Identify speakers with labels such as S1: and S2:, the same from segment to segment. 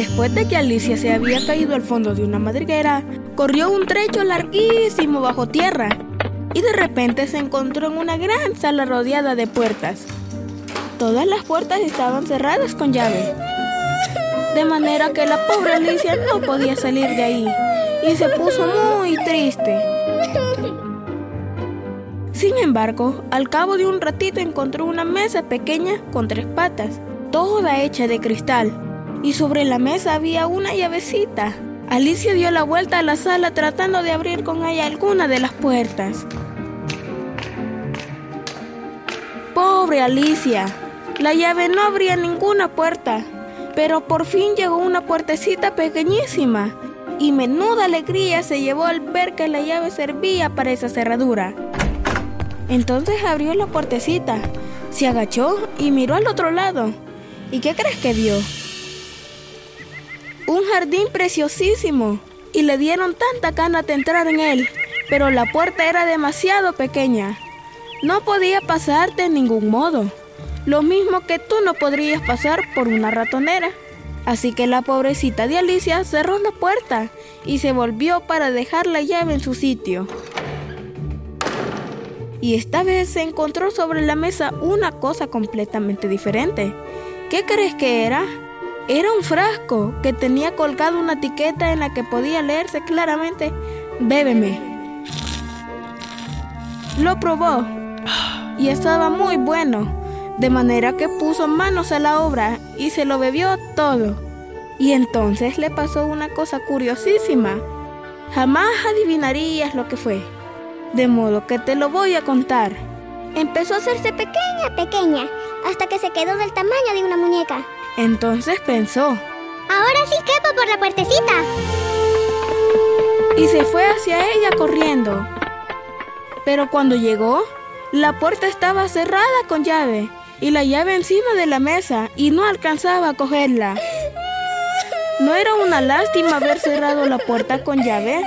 S1: Después de que Alicia se había caído al fondo de una madriguera, corrió un trecho larguísimo bajo tierra y de repente se encontró en una gran sala rodeada de puertas. Todas las puertas estaban cerradas con llave, de manera que la pobre Alicia no podía salir de ahí y se puso muy triste. Sin embargo, al cabo de un ratito encontró una mesa pequeña con tres patas, toda hecha de cristal y sobre la mesa había una llavecita. Alicia dio la vuelta a la sala tratando de abrir con ella alguna de las puertas. Pobre Alicia, la llave no abría ninguna puerta, pero por fin llegó una puertecita pequeñísima y menuda alegría se llevó al ver que la llave servía para esa cerradura. Entonces abrió la puertecita, se agachó y miró al otro lado. ¿Y qué crees que vio? Un jardín preciosísimo y le dieron tanta gana de entrar en él, pero la puerta era demasiado pequeña. No podía pasar de ningún modo, lo mismo que tú no podrías pasar por una ratonera. Así que la pobrecita de Alicia cerró la puerta y se volvió para dejar la llave en su sitio. Y esta vez se encontró sobre la mesa una cosa completamente diferente. ¿Qué crees que era? Era un frasco que tenía colgado una etiqueta en la que podía leerse claramente, bébeme. Lo probó y estaba muy bueno, de manera que puso manos a la obra y se lo bebió todo. Y entonces le pasó una cosa curiosísima. Jamás adivinarías lo que fue. De modo que te lo voy a contar.
S2: Empezó a hacerse pequeña, pequeña, hasta que se quedó del tamaño de una muñeca.
S1: Entonces pensó,
S2: ahora sí quepo por la puertecita.
S1: Y se fue hacia ella corriendo. Pero cuando llegó, la puerta estaba cerrada con llave y la llave encima de la mesa y no alcanzaba a cogerla. ¿No era una lástima haber cerrado la puerta con llave?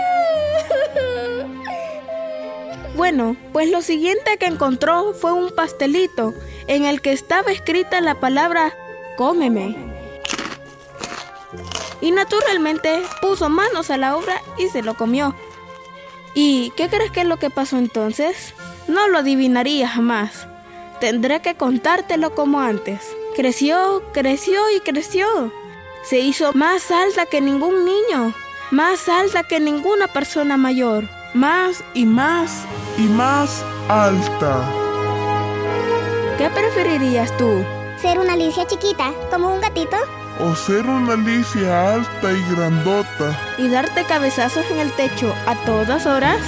S1: Bueno, pues lo siguiente que encontró fue un pastelito en el que estaba escrita la palabra cómeme. Y naturalmente puso manos a la obra y se lo comió. ¿Y qué crees que es lo que pasó entonces? No lo adivinaría jamás. Tendré que contártelo como antes. Creció, creció y creció. Se hizo más alta que ningún niño, más alta que ninguna persona mayor.
S3: Más y más y más alta.
S1: ¿Qué preferirías tú?
S2: ¿Ser una Alicia chiquita, como un gatito?
S3: ¿O ser una Alicia alta y grandota?
S1: ¿Y darte cabezazos en el techo a todas horas?